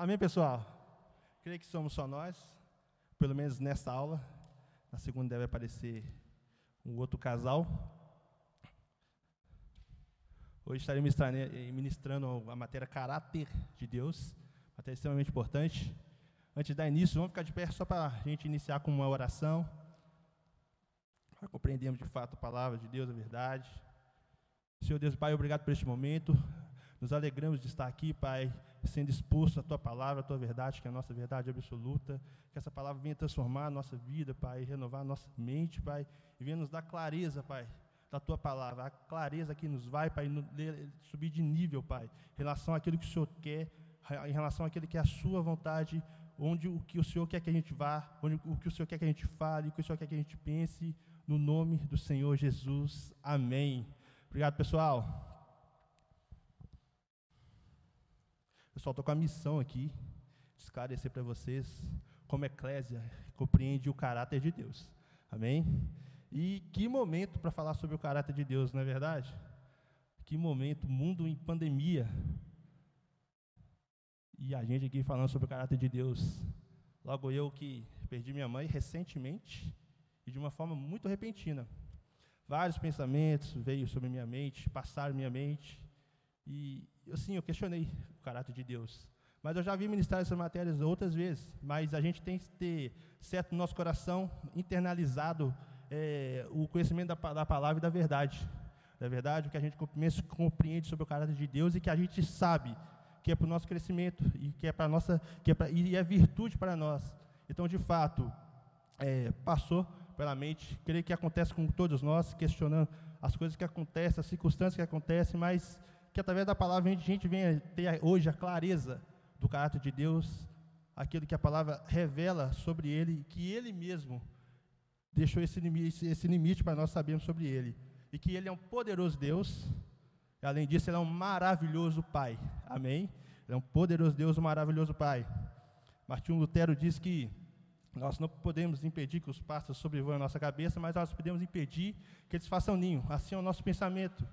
Amém, pessoal? Creio que somos só nós, pelo menos nessa aula. Na segunda deve aparecer um outro casal. Hoje estarei ministrando a matéria caráter de Deus, matéria extremamente importante. Antes de dar início, vamos ficar de pé só para a gente iniciar com uma oração. Para compreendermos de fato a palavra de Deus, a verdade. Senhor Deus, Pai, obrigado por este momento. Nos alegramos de estar aqui, Pai, sendo exposto à Tua palavra, à Tua verdade, que é a nossa verdade absoluta. Que essa palavra venha transformar a nossa vida, Pai, renovar a nossa mente, Pai, e venha nos dar clareza, Pai, da Tua palavra. A clareza que nos vai, Pai, subir de nível, Pai, em relação àquilo que o Senhor quer, em relação àquilo que é a Sua vontade, onde o que o Senhor quer que a gente vá, onde o que o Senhor quer que a gente fale, o que o Senhor quer que a gente pense, no nome do Senhor Jesus. Amém. Obrigado, pessoal. Pessoal, estou com a missão aqui de esclarecer para vocês como a eclésia compreende o caráter de Deus. Amém? E que momento para falar sobre o caráter de Deus, não é verdade? Que momento, mundo em pandemia. E a gente aqui falando sobre o caráter de Deus. Logo eu que perdi minha mãe recentemente e de uma forma muito repentina. Vários pensamentos veio sobre minha mente, passaram minha mente. E assim, eu questionei o caráter de Deus. Mas eu já vi ministrar essas matérias outras vezes, mas a gente tem que ter certo no nosso coração internalizado é, o conhecimento da, da, palavra e da verdade. Da verdade, o que a gente compreende sobre o caráter de Deus e que a gente sabe que é para o nosso crescimento e que é para nossa, que é pra, e é virtude para nós. Então, de fato, é, passou pela mente, creio que acontece com todos nós, questionando as coisas que acontecem, as circunstâncias que acontecem, mas que através da palavra a gente venha ter hoje a clareza do caráter de Deus, aquilo que a palavra revela sobre Ele, que Ele mesmo deixou esse limite, esse limite para nós sabermos sobre Ele. E que Ele é um poderoso Deus, e além disso, Ele é um maravilhoso Pai. Amém? Ele é um poderoso Deus, um maravilhoso Pai. Martinho Lutero diz que nós não podemos impedir que os pássaros sobrevoem a nossa cabeça, mas nós podemos impedir que eles façam ninho. Assim é o nosso pensamento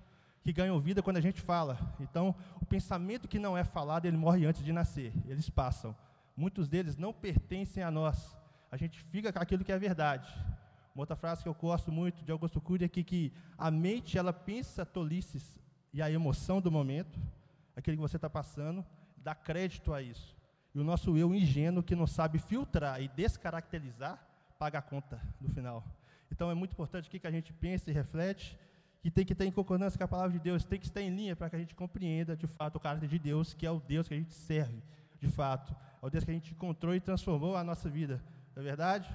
que ganham vida quando a gente fala. Então, o pensamento que não é falado, ele morre antes de nascer. Eles passam. Muitos deles não pertencem a nós. A gente fica com aquilo que é verdade. Uma outra frase que eu gosto muito de Augusto Cury é que, que a mente ela pensa tolices e a emoção do momento, aquilo que você está passando, dá crédito a isso. E o nosso eu ingênuo que não sabe filtrar e descaracterizar, paga a conta no final. Então é muito importante que a gente pense e reflete que tem que estar em concordância com a palavra de Deus, tem que estar em linha para que a gente compreenda de fato o caráter de Deus, que é o Deus que a gente serve, de fato, é o Deus que a gente encontrou e transformou a nossa vida, não é verdade?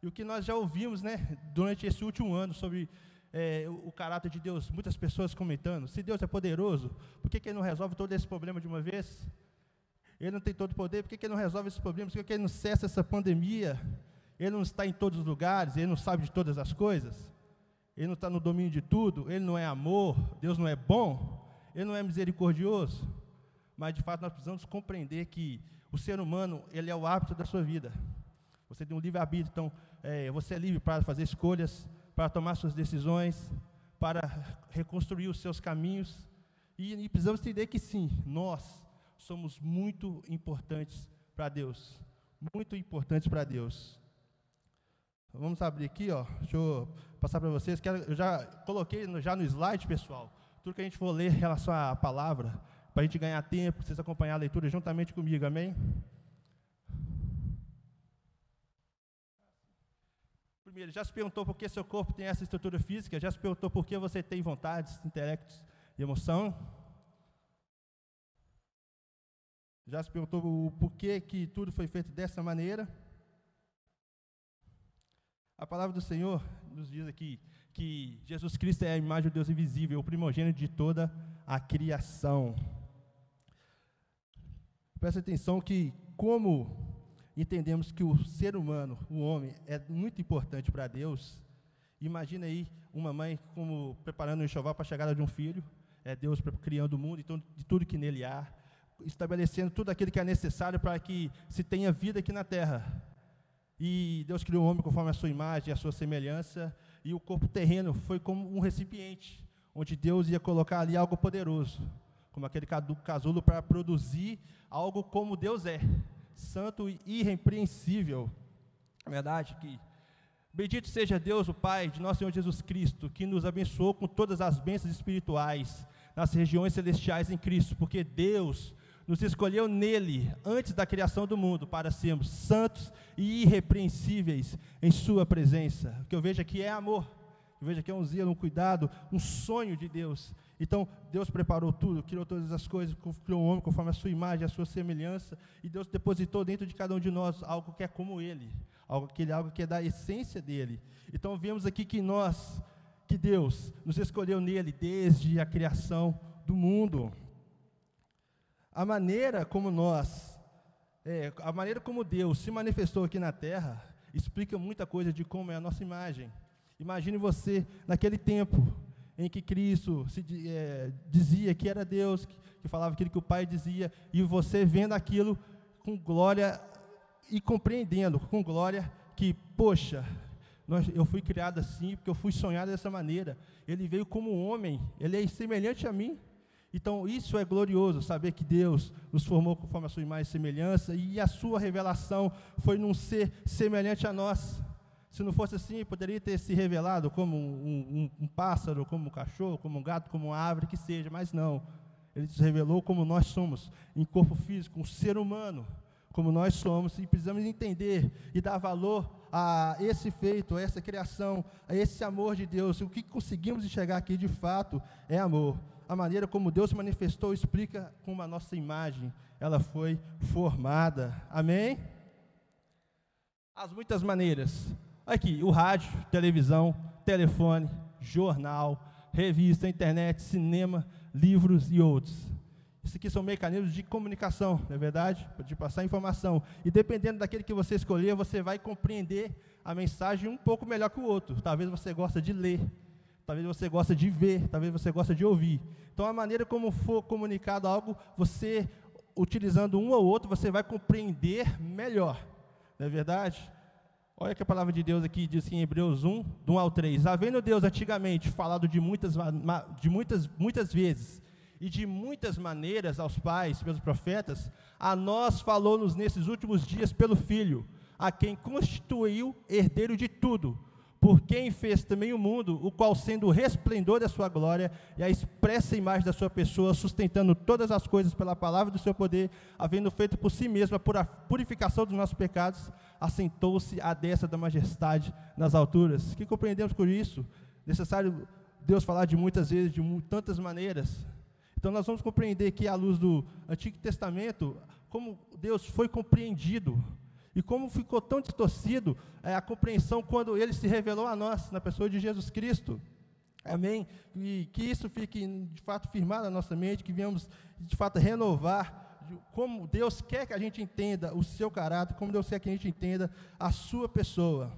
E o que nós já ouvimos, né, durante esse último ano sobre é, o, caráter de Deus, muitas pessoas comentando, se Deus é poderoso, por que, que Ele não resolve todo esse problema de uma vez? Ele não tem todo o poder, por que, que Ele não resolve esses problemas? Por que, que Ele não cessa essa pandemia? Ele não está em todos os lugares, Ele não sabe de todas as coisas? Ele não está no domínio de tudo, Ele não é amor, Deus não é bom, Ele não é misericordioso. Mas de fato nós precisamos compreender que o ser humano, ele é o hábito da sua vida. Você tem um livre-arbítrio, então é, você é livre para fazer escolhas, para tomar suas decisões, para reconstruir os seus caminhos. E, e precisamos entender que sim, nós somos muito importantes para Deus. Muito importantes para Deus. Vamos abrir aqui, ó. Deixa eu passar para vocês. Eu já coloquei já no slide, pessoal, tudo que a gente for ler em relação à palavra, para a gente ganhar tempo, vocês acompanhar a leitura juntamente comigo, amém? Primeiro, já se perguntou por que seu corpo tem essa estrutura física? Já se perguntou por que você tem vontades, intelectos e emoção? Já se perguntou o porquê que tudo foi feito dessa maneira? A palavra do Senhor nos diz aqui que Jesus Cristo é a imagem do Deus invisível, o primogênito de toda a criação. Presta atenção que, como entendemos que o ser humano, o homem, é muito importante para Deus, imagina aí uma mãe como preparando um enxoval para a chegada de um filho, é Deus criando o mundo, então de tudo que nele há, estabelecendo tudo aquilo que é necessário para que se tenha vida aqui na terra. E Deus criou o homem conforme a sua imagem, a sua semelhança, e o corpo terreno foi como um recipiente, onde Deus ia colocar ali algo poderoso. como aquele casulo para produzir algo como Deus é, santo e irrepreensível. É verdade que bendito seja Deus, o Pai de nosso Senhor Jesus Cristo, que nos abençoou com todas as bênçãos espirituais nas regiões celestiais em Cristo, porque Deus nos escolheu nele, antes da criação do mundo, para sermos santos e irrepreensíveis em Sua presença. O que eu vejo aqui é amor, eu vejo aqui é um zelo, um cuidado, um sonho de Deus. Então, Deus preparou tudo, criou todas as coisas, criou o homem conforme a sua imagem, a sua semelhança, e Deus depositou dentro de cada um de nós algo que é como Ele, algo que, algo que é da essência dele. Então, vemos aqui que nós, que Deus nos escolheu nele desde a criação do mundo a maneira como nós, é, a maneira como Deus se manifestou aqui na terra, explica muita coisa de como é a nossa imagem. Imagine você naquele tempo em que Cristo se, é, dizia que era Deus, que, que falava aquilo que o Pai dizia, e você vendo aquilo com glória e compreendendo com glória que, poxa, eu fui criado assim, porque eu fui sonhado dessa maneira. Ele veio como homem, ele é semelhante a mim. Então, isso é glorioso, saber que Deus nos formou conforme a sua imagem e semelhança, e a sua revelação foi num ser semelhante a nós. Se não fosse assim, poderia ter se revelado como um, um, um pássaro, como um cachorro, como um gato, como uma árvore, que seja, mas não. Ele se revelou como nós somos, em corpo físico, um ser humano, como nós somos, e precisamos entender e dar valor a esse feito, a essa criação, a esse amor de Deus. O que conseguimos enxergar aqui de fato é amor a maneira como Deus manifestou explica como a nossa imagem ela foi formada. Amém? As muitas maneiras. Aqui, o rádio, televisão, telefone, jornal, revista, internet, cinema, livros e outros. Isso aqui são mecanismos de comunicação, não é verdade? De passar informação. E dependendo daquele que você escolher, você vai compreender a mensagem um pouco melhor que o outro. Talvez você goste de ler, talvez você goste de ver, talvez você goste de ouvir. Então, a maneira como for comunicado algo, você, utilizando um ou outro, você vai compreender melhor. Não é verdade? Olha que a palavra de Deus aqui diz em Hebreus 1, do 1 ao 3. Havendo Deus antigamente falado de muitas, de muitas, muitas vezes e de muitas maneiras aos pais pelos profetas, a nós falou-nos nesses últimos dias pelo Filho, a quem constituiu herdeiro de tudo por quem fez também o mundo, o qual, sendo o resplendor da sua glória e a expressa imagem da sua pessoa, sustentando todas as coisas pela palavra do seu poder, havendo feito por si mesmo a purificação dos nossos pecados, assentou-se à destra da majestade nas alturas. O que compreendemos por isso? Necessário Deus falar de muitas vezes, de tantas maneiras. Então, nós vamos compreender que, à luz do Antigo Testamento, como Deus foi compreendido e como ficou tão distorcido é, a compreensão quando ele se revelou a nós, na pessoa de Jesus Cristo. Amém? E que isso fique de fato firmado na nossa mente, que venhamos de fato renovar como Deus quer que a gente entenda o seu caráter, como Deus quer que a gente entenda a sua pessoa.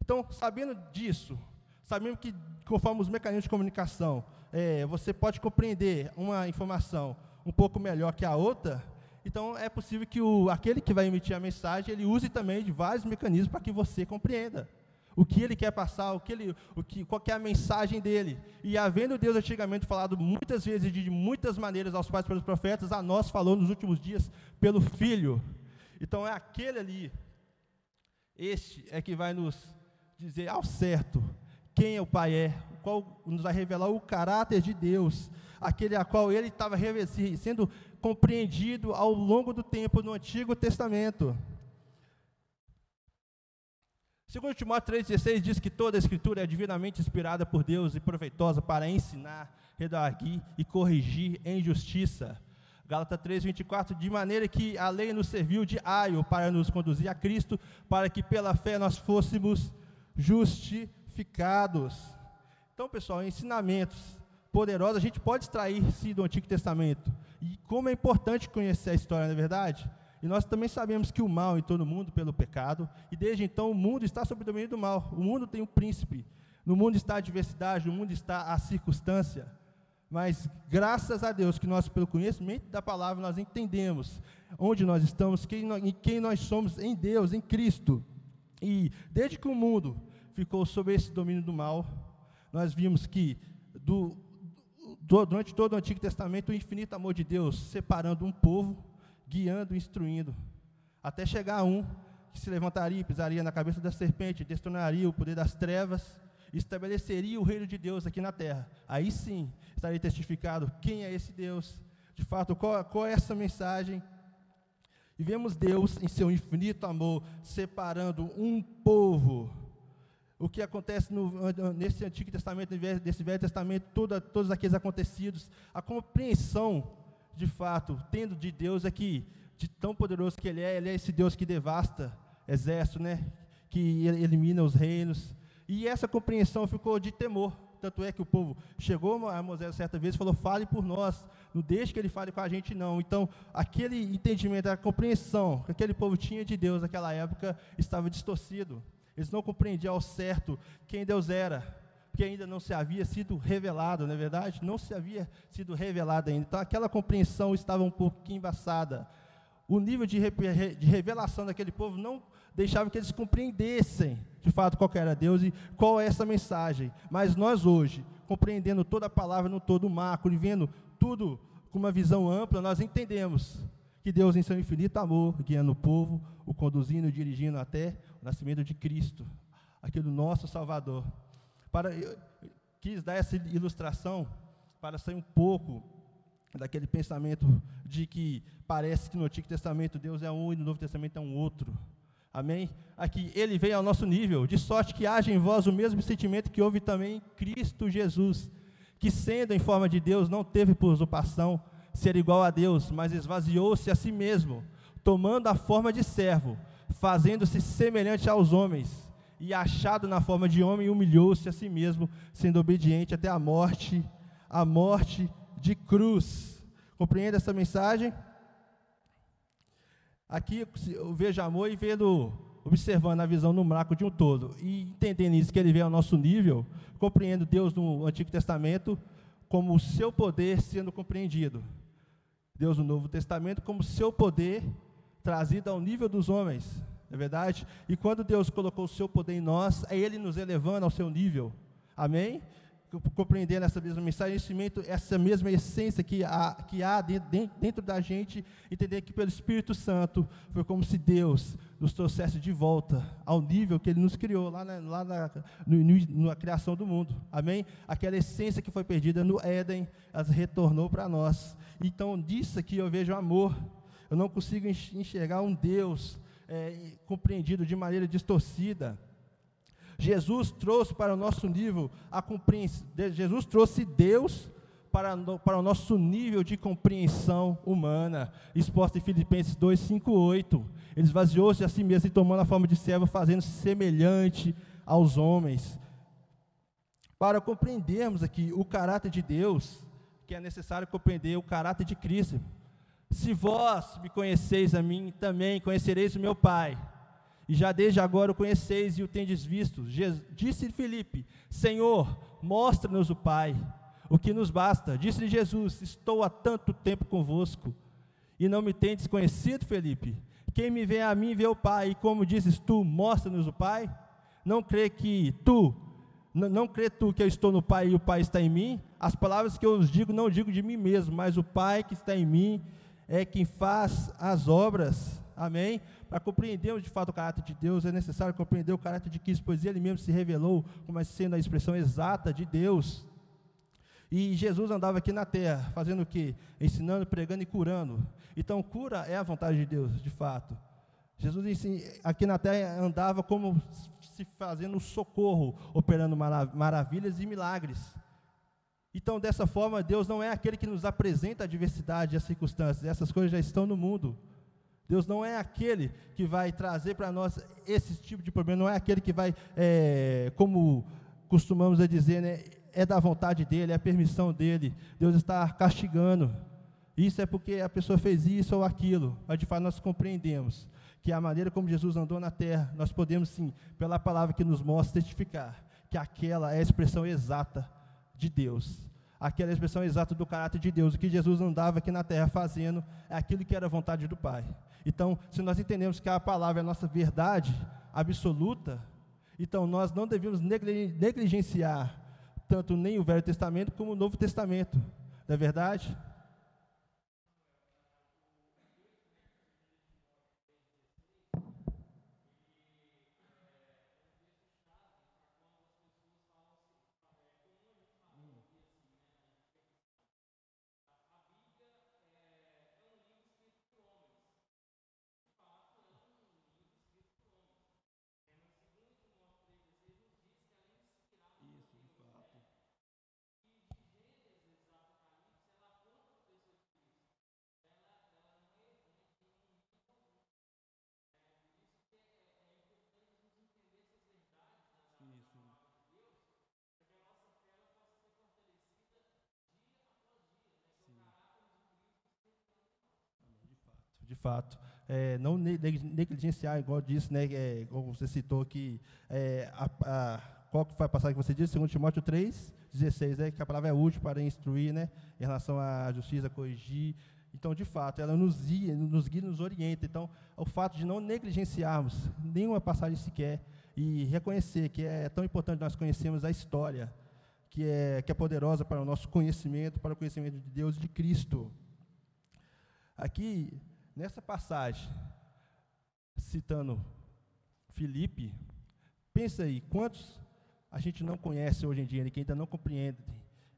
Então, sabendo disso, sabendo que conforme os mecanismos de comunicação, é, você pode compreender uma informação um pouco melhor que a outra, então é possível que o, aquele que vai emitir a mensagem, ele use também de vários mecanismos para que você compreenda o que ele quer passar, o que ele, o que, qual é a mensagem dele. E havendo Deus antigamente falado muitas vezes de muitas maneiras aos pais pelos profetas, a nós falou nos últimos dias pelo Filho. Então é aquele ali, este é que vai nos dizer ao certo quem é o Pai é, qual nos vai revelar o caráter de Deus, aquele a qual ele estava sendo compreendido ao longo do tempo no Antigo Testamento. Segundo Timóteo 3,16 diz que toda a escritura é divinamente inspirada por Deus e proveitosa para ensinar, redarguir e corrigir em justiça. Gálatas 3,24, de maneira que a lei nos serviu de aio para nos conduzir a Cristo, para que pela fé nós fôssemos justificados. Então, pessoal, ensinamentos poderosos a gente pode extrair sim do Antigo Testamento. E como é importante conhecer a história, não é verdade? E nós também sabemos que o mal entrou no mundo pelo pecado, e desde então o mundo está sob o domínio do mal. O mundo tem um príncipe, no mundo está a diversidade, no mundo está a circunstância. Mas graças a Deus que nós, pelo conhecimento da palavra, nós entendemos onde nós estamos, quem nós, em quem nós somos em Deus, em Cristo. E desde que o mundo ficou sob esse domínio do mal, nós vimos que do, durante todo o Antigo Testamento, o infinito amor de Deus, separando um povo, guiando, instruindo, até chegar a um que se levantaria pisaria na cabeça da serpente, destronaria o poder das trevas, estabeleceria o reino de Deus aqui na terra. Aí sim estaria testificado quem é esse Deus, de fato, qual, qual é essa mensagem. E vemos Deus, em seu infinito amor, separando um povo o que acontece no, nesse Antigo Testamento, nesse Velho Testamento, toda, todos aqueles acontecidos, a compreensão, de fato, tendo de Deus é que, de tão poderoso que Ele é, Ele é esse Deus que devasta exército, né? que elimina os reinos. E essa compreensão ficou de temor. Tanto é que o povo chegou a Moisés certa vez e falou: fale por nós, não deixe que ele fale com a gente, não. Então, aquele entendimento, a compreensão que aquele povo tinha de Deus naquela época estava distorcido. Eles não compreendiam ao certo quem Deus era, porque ainda não se havia sido revelado, não é verdade? Não se havia sido revelado ainda. Então aquela compreensão estava um pouquinho embaçada. O nível de, de revelação daquele povo não deixava que eles compreendessem de fato qual era Deus e qual é essa mensagem. Mas nós hoje, compreendendo toda a palavra no todo o macro e vendo tudo com uma visão ampla, nós entendemos que Deus, em seu infinito amor, guiando o povo, o conduzindo, dirigindo até nascimento de Cristo, aquele nosso Salvador. Para, eu, quis dar essa ilustração para sair um pouco daquele pensamento de que parece que no Antigo Testamento Deus é um e no Novo Testamento é um outro. Amém? Aqui, ele veio ao nosso nível, de sorte que haja em vós o mesmo sentimento que houve também em Cristo Jesus, que sendo em forma de Deus, não teve por usurpação ser igual a Deus, mas esvaziou-se a si mesmo, tomando a forma de servo, fazendo-se semelhante aos homens, e achado na forma de homem, humilhou-se a si mesmo, sendo obediente até a morte, a morte de cruz. Compreende essa mensagem? Aqui eu vejo amor e vendo, observando a visão no mraco de um todo, e entendendo isso, que ele vem ao nosso nível, compreendo Deus no Antigo Testamento como o seu poder sendo compreendido. Deus no Novo Testamento como seu poder trazido ao nível dos homens, não é verdade? E quando Deus colocou o seu poder em nós, é Ele nos elevando ao seu nível. Amém? compreendendo essa mesma mensagem, essa mesma essência que há, que há dentro da gente, entender que pelo Espírito Santo foi como se Deus nos trouxesse de volta ao nível que Ele nos criou lá na, lá na, no, na criação do mundo. Amém? Aquela essência que foi perdida no Éden, ela retornou para nós. Então, disso aqui eu vejo amor. Eu não consigo enxergar um Deus é, compreendido de maneira distorcida. Jesus trouxe para o nosso nível a compreensão. Jesus trouxe Deus para, para o nosso nível de compreensão humana, exposta em Filipenses 2, 5, 8. Ele esvaziou-se a si mesmo e tomando a forma de servo, fazendo-se semelhante aos homens. Para compreendermos aqui o caráter de Deus, que é necessário compreender o caráter de Cristo. Se vós me conheceis a mim, também conhecereis o meu Pai e já desde agora o conheceis e o tendes visto. Disse Filipe: Senhor, mostra-nos o Pai, o que nos basta. Disse-lhe Jesus: Estou há tanto tempo convosco e não me tendes conhecido, Felipe. Quem me vê a mim vê o Pai, e como dizes tu, mostra-nos o Pai. Não crê que tu, não, crê tu que eu estou no Pai e o Pai está em mim? As palavras que eu os digo, não digo de mim mesmo, mas o Pai que está em mim é quem faz as obras. Amém? Para compreendermos de fato o caráter de Deus, é necessário compreender o caráter de Cristo, pois ele mesmo se revelou como sendo a expressão exata de Deus. E Jesus andava aqui na terra, fazendo o quê? Ensinando, pregando e curando. Então, cura é a vontade de Deus, de fato. Jesus aqui na terra andava como se fazendo socorro, operando maravilhas e milagres. Então, dessa forma, Deus não é aquele que nos apresenta a diversidade e as circunstâncias, essas coisas já estão no mundo. Deus não é aquele que vai trazer para nós esse tipo de problema, não é aquele que vai, é, como costumamos dizer, né, é da vontade dele, é a permissão dele. Deus está castigando. Isso é porque a pessoa fez isso ou aquilo. Mas de fato nós compreendemos que a maneira como Jesus andou na terra, nós podemos sim, pela palavra que nos mostra, testificar que aquela é a expressão exata de Deus aquela expressão exata do caráter de Deus. O que Jesus andava aqui na terra fazendo é aquilo que era a vontade do Pai. Então, se nós entendemos que a palavra é a nossa verdade absoluta, então nós não devemos negligenciar tanto nem o Velho Testamento como o Novo Testamento. Não é verdade? De fato. É, não negligenciar, igual disse, né, é, você citou que é, a, a, qual que foi a passagem que você disse, segundo Timóteo 3, 16, né, que a palavra é útil para instruir, né, em relação à justiça, corrigir. Então, de fato, ela nos guia, nos guia, nos orienta. Então, o fato de não negligenciarmos nenhuma passagem sequer e reconhecer que é tão importante nós conhecermos a história, que é, que é poderosa para o nosso conhecimento, para o conhecimento de Deus e de Cristo. Aqui, Nessa passagem, citando Filipe, pensa aí, quantos a gente não conhece hoje em dia, né, que ainda não compreende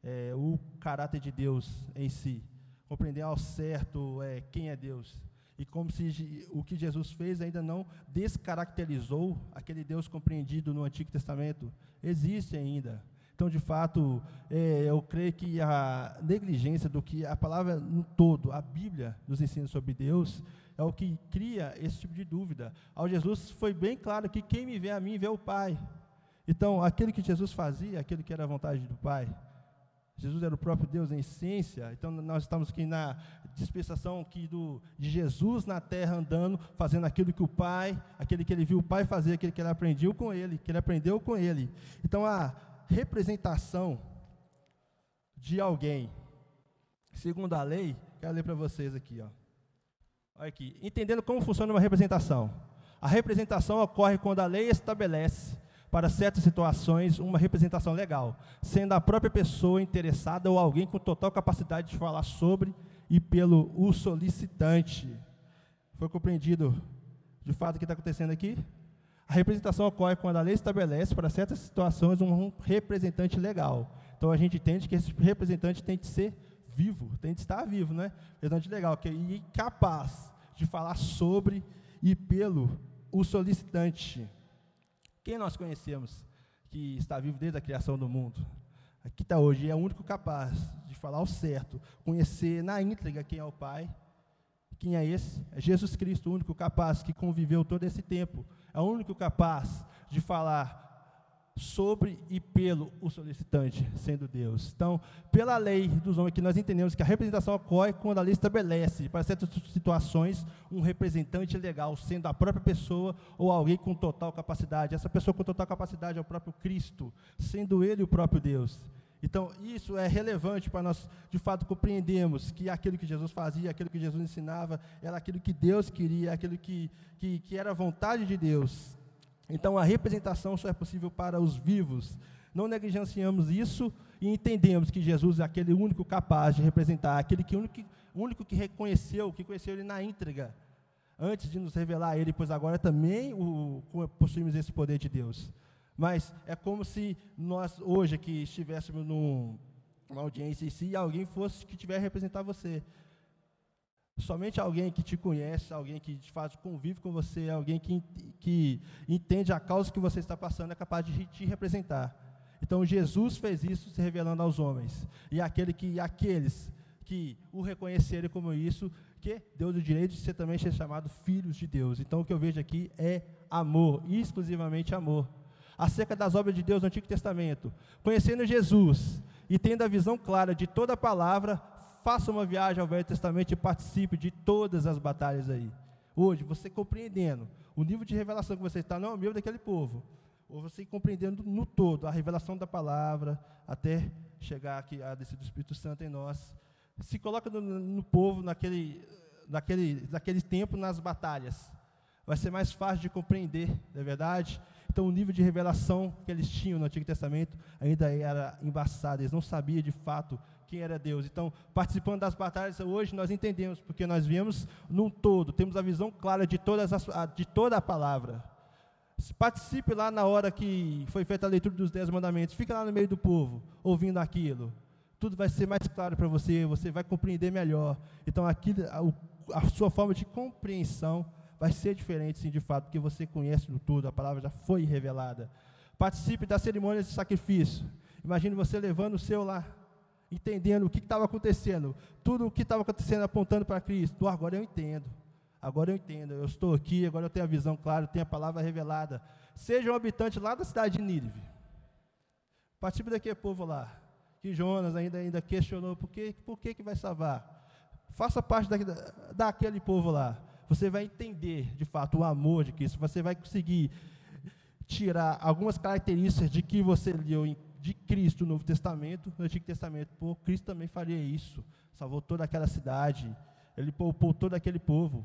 é, o caráter de Deus em si, compreender ao certo é, quem é Deus. E como se o que Jesus fez ainda não descaracterizou aquele Deus compreendido no Antigo Testamento. Existe ainda. Então, de fato, é, eu creio que a negligência do que a palavra no todo, a Bíblia, nos ensina sobre Deus, é o que cria esse tipo de dúvida. Ao Jesus foi bem claro que quem me vê a mim vê o Pai. Então, aquilo que Jesus fazia, aquilo que era a vontade do Pai. Jesus era o próprio Deus em essência. Então, nós estamos aqui na dispensação aqui do, de Jesus na terra andando, fazendo aquilo que o Pai, aquele que ele viu o Pai fazer, aquele que ele aprendeu com ele, que ele aprendeu com ele. Então, a representação de alguém, segundo a lei, quero ler para vocês aqui, ó. Olha aqui, entendendo como funciona uma representação. A representação ocorre quando a lei estabelece para certas situações uma representação legal, sendo a própria pessoa interessada ou alguém com total capacidade de falar sobre e pelo o solicitante. Foi compreendido de fato o que está acontecendo aqui? A representação ocorre quando a lei estabelece para certas situações um representante legal. Então a gente entende que esse representante tem que ser vivo, tem que estar vivo, né? Representante legal, que é capaz de falar sobre e pelo o solicitante. Quem nós conhecemos que está vivo desde a criação do mundo? Aqui está hoje, é o único capaz de falar o certo, conhecer na íntegra quem é o Pai. Quem é esse? É Jesus Cristo, o único capaz que conviveu todo esse tempo é o único capaz de falar sobre e pelo o solicitante, sendo Deus. Então, pela lei dos homens, que nós entendemos que a representação ocorre quando a lei estabelece, para certas situações, um representante legal, sendo a própria pessoa ou alguém com total capacidade. Essa pessoa com total capacidade é o próprio Cristo, sendo Ele o próprio Deus. Então, isso é relevante para nós, de fato, compreendermos que aquilo que Jesus fazia, aquilo que Jesus ensinava, era aquilo que Deus queria, aquilo que, que, que era a vontade de Deus. Então, a representação só é possível para os vivos. Não negligenciamos isso e entendemos que Jesus é aquele único capaz de representar, aquele que único, único que reconheceu, que conheceu Ele na íntegra, antes de nos revelar Ele, pois agora também o, possuímos esse poder de Deus. Mas é como se nós, hoje, aqui estivéssemos numa audiência e se alguém fosse que tiver representar você. Somente alguém que te conhece, alguém que de fato convive com você, alguém que, que entende a causa que você está passando é capaz de te representar. Então Jesus fez isso se revelando aos homens. E aquele que, aqueles que o reconhecerem como isso, que deu o direito de ser também ser chamado filhos de Deus. Então o que eu vejo aqui é amor, exclusivamente amor acerca das obras de Deus no Antigo Testamento, conhecendo Jesus e tendo a visão clara de toda a palavra, faça uma viagem ao Velho Testamento e participe de todas as batalhas aí. Hoje, você compreendendo o nível de revelação que você está, não é o nível daquele povo, ou você compreendendo no todo a revelação da palavra, até chegar aqui a descer do Espírito Santo em nós, se coloca no, no povo naquele, naquele, naquele tempo nas batalhas. Vai ser mais fácil de compreender, não é verdade? Então, o nível de revelação que eles tinham no Antigo Testamento ainda era embaçado, eles não sabiam de fato quem era Deus. Então, participando das batalhas, hoje nós entendemos, porque nós viemos num todo, temos a visão clara de, todas as, de toda a palavra. Participe lá na hora que foi feita a leitura dos Dez Mandamentos, fica lá no meio do povo, ouvindo aquilo. Tudo vai ser mais claro para você, você vai compreender melhor. Então, aquilo, a, a sua forma de compreensão vai ser diferente, sim, de fato, porque você conhece tudo, a palavra já foi revelada. Participe das cerimônias de sacrifício. Imagine você levando o seu lá, entendendo o que estava acontecendo, tudo o que estava acontecendo apontando para Cristo. agora eu entendo, agora eu entendo, eu estou aqui, agora eu tenho a visão clara, eu tenho a palavra revelada. Seja um habitante lá da cidade de Nínive. Participe daquele povo lá, que Jonas ainda, ainda questionou, por que, por que, que vai salvar? Faça parte da, daquele povo lá você vai entender, de fato, o amor de Cristo, você vai conseguir tirar algumas características de que você leu de Cristo no Novo Testamento, no Antigo Testamento. Pô, Cristo também faria isso, salvou toda aquela cidade, ele poupou todo aquele povo.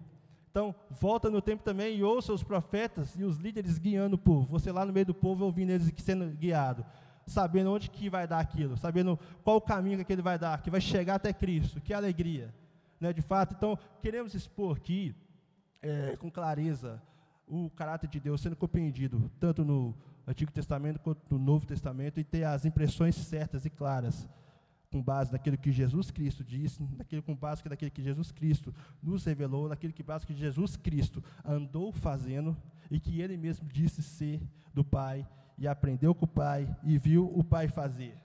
Então, volta no tempo também e ouça os profetas e os líderes guiando o povo. Você lá no meio do povo ouvindo eles sendo guiado, sabendo onde que vai dar aquilo, sabendo qual o caminho que ele vai dar, que vai chegar até Cristo. Que alegria, né, de fato. Então, queremos expor aqui é, com clareza o caráter de Deus sendo compreendido, tanto no Antigo Testamento quanto no Novo Testamento, e ter as impressões certas e claras, com base naquilo que Jesus Cristo disse, naquilo com base naquilo que Jesus Cristo nos revelou, naquilo que base que Jesus Cristo andou fazendo e que ele mesmo disse ser do Pai e aprendeu com o Pai e viu o Pai fazer.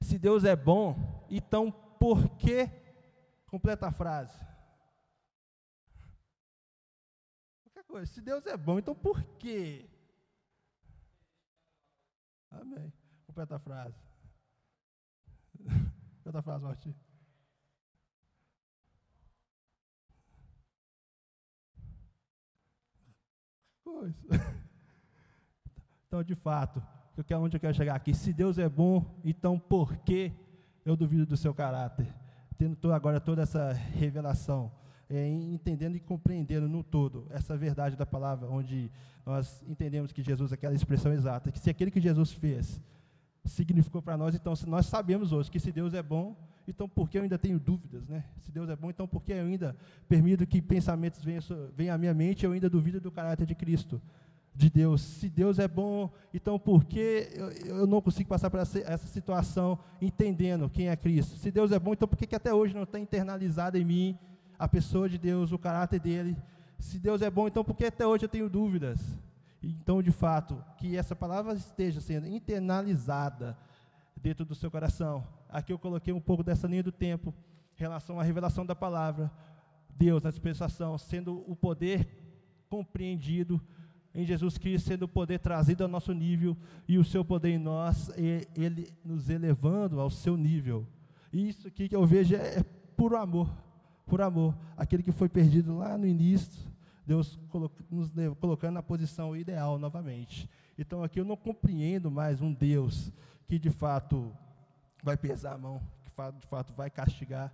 Se Deus é bom, então por que completa a frase? Se Deus é bom, então por quê? Amém. Completa a frase. Completa a frase, Martim. Então, de fato, onde eu quero chegar aqui? Se Deus é bom, então por que eu duvido do seu caráter? Tendo agora toda essa revelação é, entendendo e compreendendo no todo essa verdade da palavra, onde nós entendemos que Jesus é aquela expressão exata, que se aquele que Jesus fez significou para nós, então se nós sabemos hoje que se Deus é bom, então por que eu ainda tenho dúvidas, né? Se Deus é bom, então por que eu ainda permito que pensamentos venham, venham à minha mente, eu ainda duvido do caráter de Cristo? de Deus. Se Deus é bom, então por que eu, eu não consigo passar por essa, essa, situação entendendo quem é Cristo? Se Deus é bom, então por que, que até hoje não está internalizado em mim a pessoa de Deus, o caráter dele. Se Deus é bom, então por que até hoje eu tenho dúvidas? Então, de fato, que essa palavra esteja sendo internalizada dentro do seu coração. Aqui eu coloquei um pouco dessa linha do tempo, em relação à revelação da palavra. Deus, na dispensação, sendo o poder compreendido em Jesus Cristo, sendo o poder trazido ao nosso nível e o seu poder em nós, ele nos elevando ao seu nível. E isso aqui que eu vejo é puro amor por amor. Aquele que foi perdido lá no início, Deus nos colocando na posição ideal novamente. Então aqui eu não compreendo mais um Deus que de fato vai pesar a mão, que de fato vai castigar,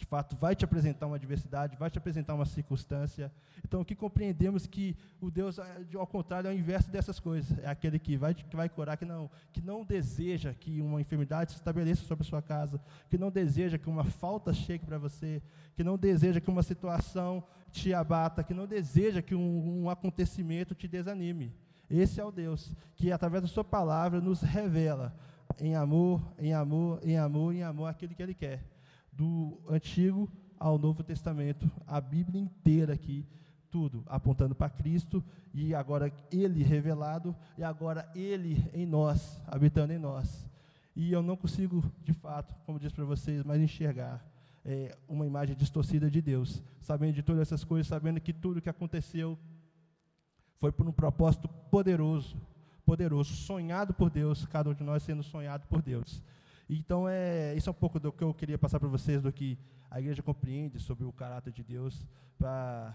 de fato vai te apresentar uma adversidade, vai te apresentar uma circunstância. Então aqui compreendemos que o Deus, eh, ao contrário, é o inverso dessas coisas. É aquele que vai, que vai curar, que não, que não deseja que uma enfermidade se estabeleça sobre a sua casa, que não deseja que uma falta chegue para você, que não deseja que uma situação te abata, que não deseja que um, um acontecimento te desanime. Esse é o Deus que, através da Sua palavra, nos revela em amor, em amor, em amor, em amor aquilo que Ele quer do Antigo ao Novo Testamento, a Bíblia inteira aqui, tudo apontando para Cristo e agora Ele revelado e agora Ele em nós, habitando em nós. E eu não consigo, de fato, como disse para vocês, mais enxergar é, uma imagem distorcida de Deus, sabendo de todas essas coisas, sabendo que tudo que aconteceu foi por um propósito poderoso, poderoso, sonhado por Deus, cada um de nós sendo sonhado por Deus. Então, é, isso é um pouco do que eu queria passar para vocês, do que a igreja compreende sobre o caráter de Deus, para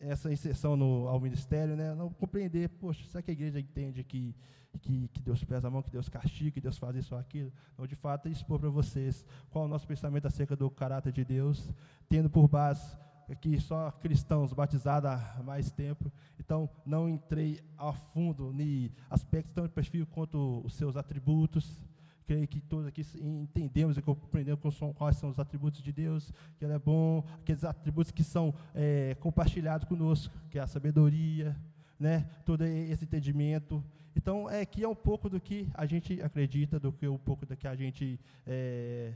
essa inserção no, ao ministério, né? não compreender, poxa, será que a igreja entende que, que, que Deus pesa a mão, que Deus castiga, que Deus faz isso ou aquilo? Não, de fato, é expor para vocês qual é o nosso pensamento acerca do caráter de Deus, tendo por base aqui só cristãos batizados há mais tempo, então não entrei a fundo em aspectos tão específicos quanto os seus atributos. Creio que todos aqui entendemos e compreendemos quais são os atributos de Deus, que Ele é bom, aqueles atributos que são é, compartilhados conosco, que é a sabedoria, né, todo esse entendimento. Então, é que é um pouco do que a gente acredita, do que um pouco do que a gente é,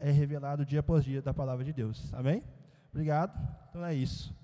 é revelado dia após dia da palavra de Deus. Amém? Obrigado. Então é isso.